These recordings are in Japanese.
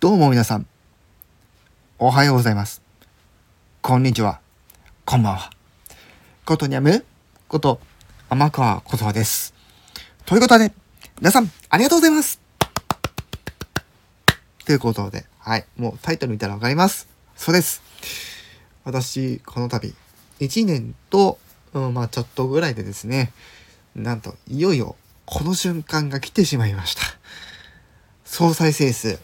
どうも皆さん、おはようございます。こんにちは。こんばんは。ことにゃむこと、天川ことはです。ということで、皆さん、ありがとうございますということで、はい。もうタイトル見たらわかります。そうです。私、この度、1年と、うん、まあちょっとぐらいでですね、なんと、いよいよ、この瞬間が来てしまいました。総再生数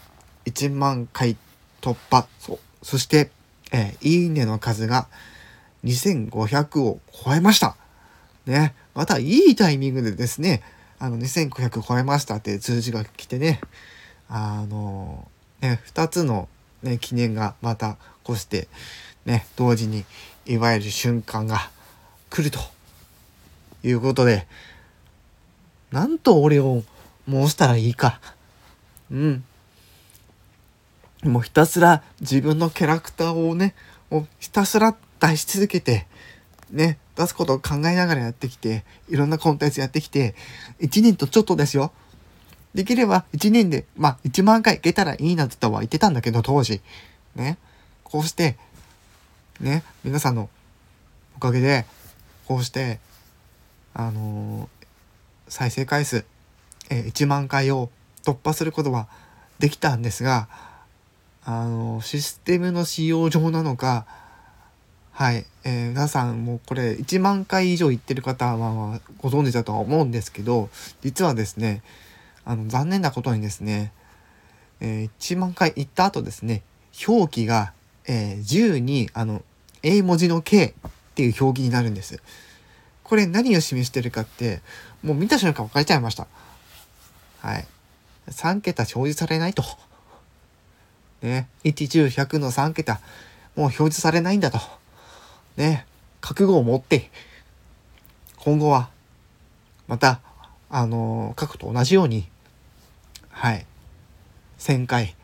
1万回突破。そ。そして、えーいいねの数が2500を超えました。ね。またいいタイミングでですね、あの、2500超えましたっていう通知が来てね、あのね、2つの、ね、記念がまたこうして、ね、同時に祝える瞬間が来るということで、なんと俺を申したらいいか。うん。もうひたすら自分のキャラクターをね、もうひたすら出し続けて、ね、出すことを考えながらやってきて、いろんなコンテンツやってきて、1年とちょっとですよ。できれば1年で、まあ1万回いけたらいいなってとは言ってたんだけど、当時。ね。こうして、ね、皆さんのおかげで、こうして、あのー再生回数、えー1万回を突破することはできたんですが、あのシステムの使用上なのかはい、えー皆さんもこれ1万回以上言ってる方はご存知だとは思うんですけど実はですねあの残念なことにですね、えー1万回言った後ですね表記が、えー10にあの英文字の K っていう表記になるんです。これ何を示してるかってもう見た瞬間分かれちゃいました。はい。3桁表示されないと。ね。1、10、100の3桁、もう表示されないんだと。ね。覚悟を持って、今後は、また、あのー過去と同じように、はい。1000回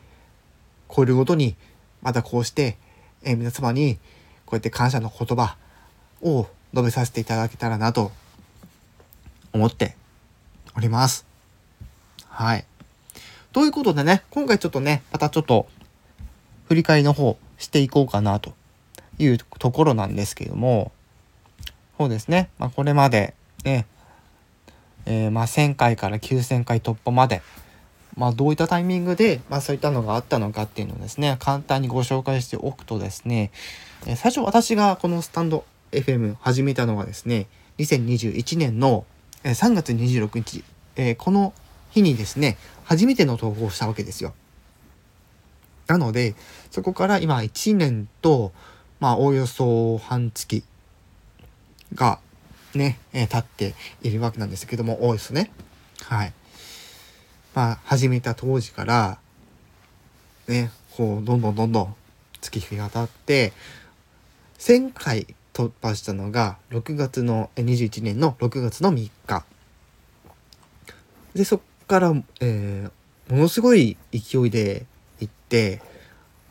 超えるごとに、またこうして、えー皆様に、こうやって感謝の言葉を述べさせていただけたらなと思っております。はい。ということでね、今回ちょっとね、またちょっと振り返りの方していこうかなというところなんですけども、そうですね、まあ、これまでね、えーま1000回から9000回突破まで、まあ、どういったタイミングで、まあ、そういったのがあったのかっていうのをですね、簡単にご紹介しておくとですね、え最初私がこのスタンド FM 始めたのがですね、2021年の3月26日、えーこの日にですね、初めての投稿をしたわけですよ。なので、そこから今1年と、まあ、おおよそ半月がね、えー経っているわけなんですけども、おおよそね。はい。まあ、始めた当時から、ね、こう、どんどんどんどん月日が経って、1000回突破したのが6月の21年の6月の3日でそっから、えーものすごい勢いで行って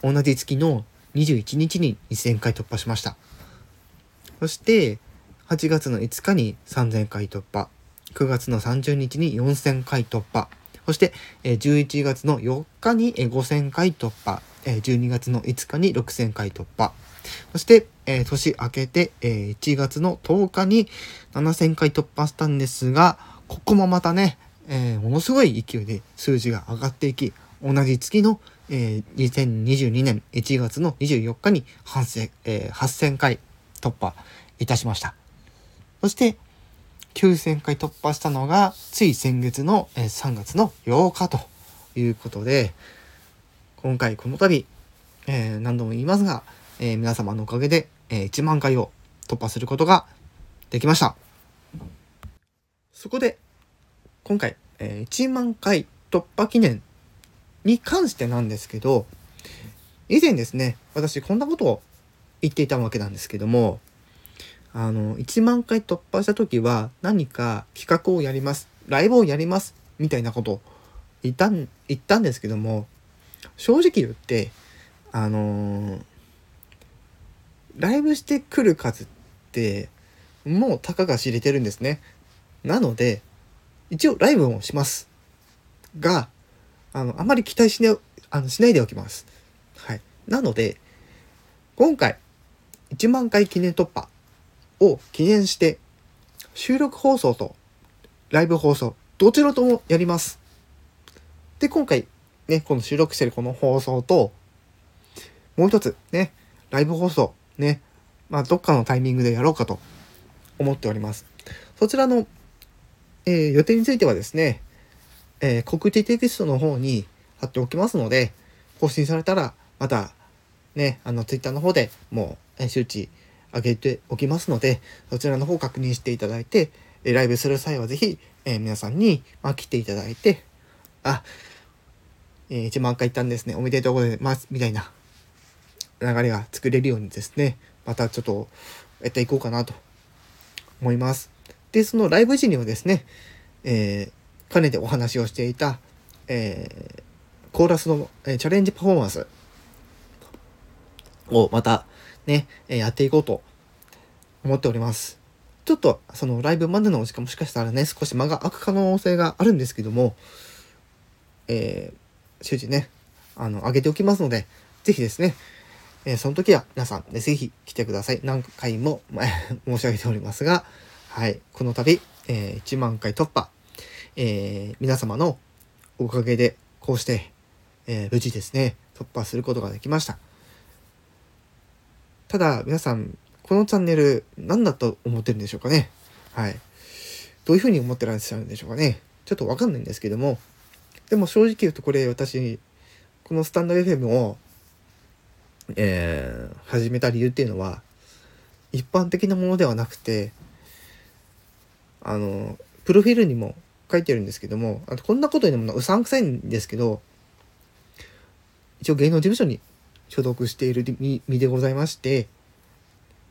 同じ月の21日に2000回突破しました。そして8月の5日に3000回突破。9月の30日に4000回突破。そして、11月の4日に5000回突破。12月の5日に6000回突破。そして、えー年明けて、えー1月の10日に7000回突破したんですが、ここもまたね、えーものすごい勢いで数字が上がっていき、同じ月の、えー2022年1月の24日に8000、えー8000回突破いたしました。そして、9000回突破したのが、つい先月の、えー3月の8日ということで、今回この度、えー何度も言いますが、えー皆様のおかげで、えー1万回を突破することができました。そこで、今回、えー1万回突破記念に関してなんですけど、以前ですね、私こんなことを言っていたわけなんですけども、あの、1万回突破した時は何か企画をやります、ライブをやりますみたいなこと言ったん言ったんですけども正直言ってあのーライブしてくる数ってもうたかが知れてるんですね。なので一応ライブもしますがあのあまり期待し,、ね、あのしないでおきます。はい、なので今回1万回記念突破を記念して収録放送とライブ放送どちらともやります。で今回ねこの収録してるこの放送ともう一つねライブ放送ね、まあ、どっかのタイミングでやろうかと思っております。そちらの、えー、予定についてはですね、えー、告知テキストの方に貼っておきますので、更新されたら、また、ね、あの、ツイッターの方でもう、周知上げておきますので、そちらの方確認していただいて、えライブする際はぜひ、えー、皆さんに、まあ、来ていただいて、あ、えー、1万回行ったんですね、おめでとうございます、みたいな流れが作れるようにですね、またちょっとやっていこうかなと思います。で、そのライブ時にはですね、えー、かねてお話をしていた、えー、コーラスの、えー、チャレンジパフォーマンスをまたね、えやっていこうと思っております。ちょっとそのライブまでのお時間もしかしたらね、少し間が空く可能性があるんですけども、えー、終始ね、あの、上げておきますので、ぜひですね、えー、その時は皆さん、ね、ぜひ来てください。何回も申し上げておりますが、はい、この度、えー、1万回突破、えー、皆様のおかげで、こうして、え無事ですね、突破することができました。ただ、皆さん、このチャンネル、何だと思ってるんでしょうかね。はい。どういうふうに思ってらっしゃるんでしょうかね。ちょっとわかんないんですけども、でも正直言うとこれ私、このスタンド FM をえー、始めた理由っていうのは一般的なものではなくてあのプロフィールにも書いてるんですけどもあとこんなこと言うのもうさんくさいんですけど一応芸能事務所に所属している身でございまして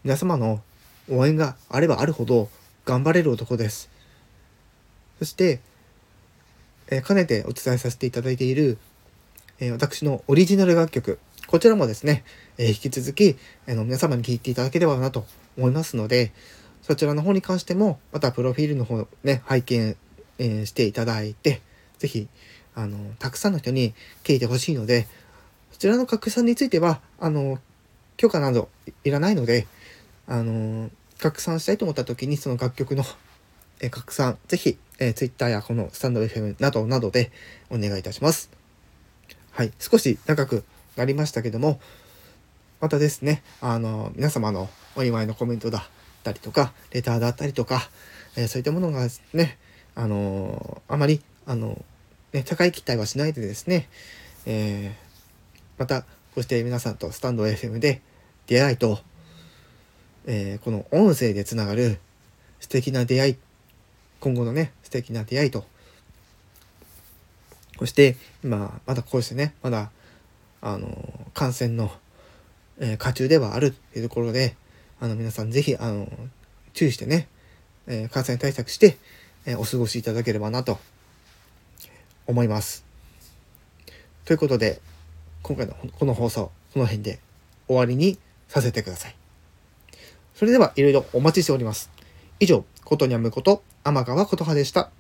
皆様の応援があればあるほど頑張れる男です。そして、えー、かねてお伝えさせていただいている、えー、私のオリジナル楽曲こちらもですね、えー、引き続き、あの皆様に聞いていただければなと思いますので、そちらの方に関しても、またプロフィールの方ね、拝見、えー、していただいて、是非あの、たくさんの人に聞いてほしいので、そちらの拡散については、あの、許可などいらないので、あの、拡散したいと思った時に、その楽曲の、え拡散、ぜひ、えー、Twitter やこのスタンド FM などなどでお願いいたします。はい、少し長くなりましたけども、またですね、あの、皆様のお祝いのコメントだったりとか、レターだったりとか、えー、そういったものがね、あのあまり、あのね、高い期待はしないでですね、えー、また、こうして皆さんとスタンド FM で出会いと、えー、この音声でつながる素敵な出会い、今後のね、素敵な出会いと、そして、今、まだこうしてね、まだあの感染の、えー、渦中ではあるというところであの皆さん是非あの注意してね、えー、感染対策して、え、お過ごしいただければなと思います。ということで今回のこの放送この辺で終わりにさせてください。それではいろいろお待ちしております。以上、ことにゃむこと天川琴葉でした。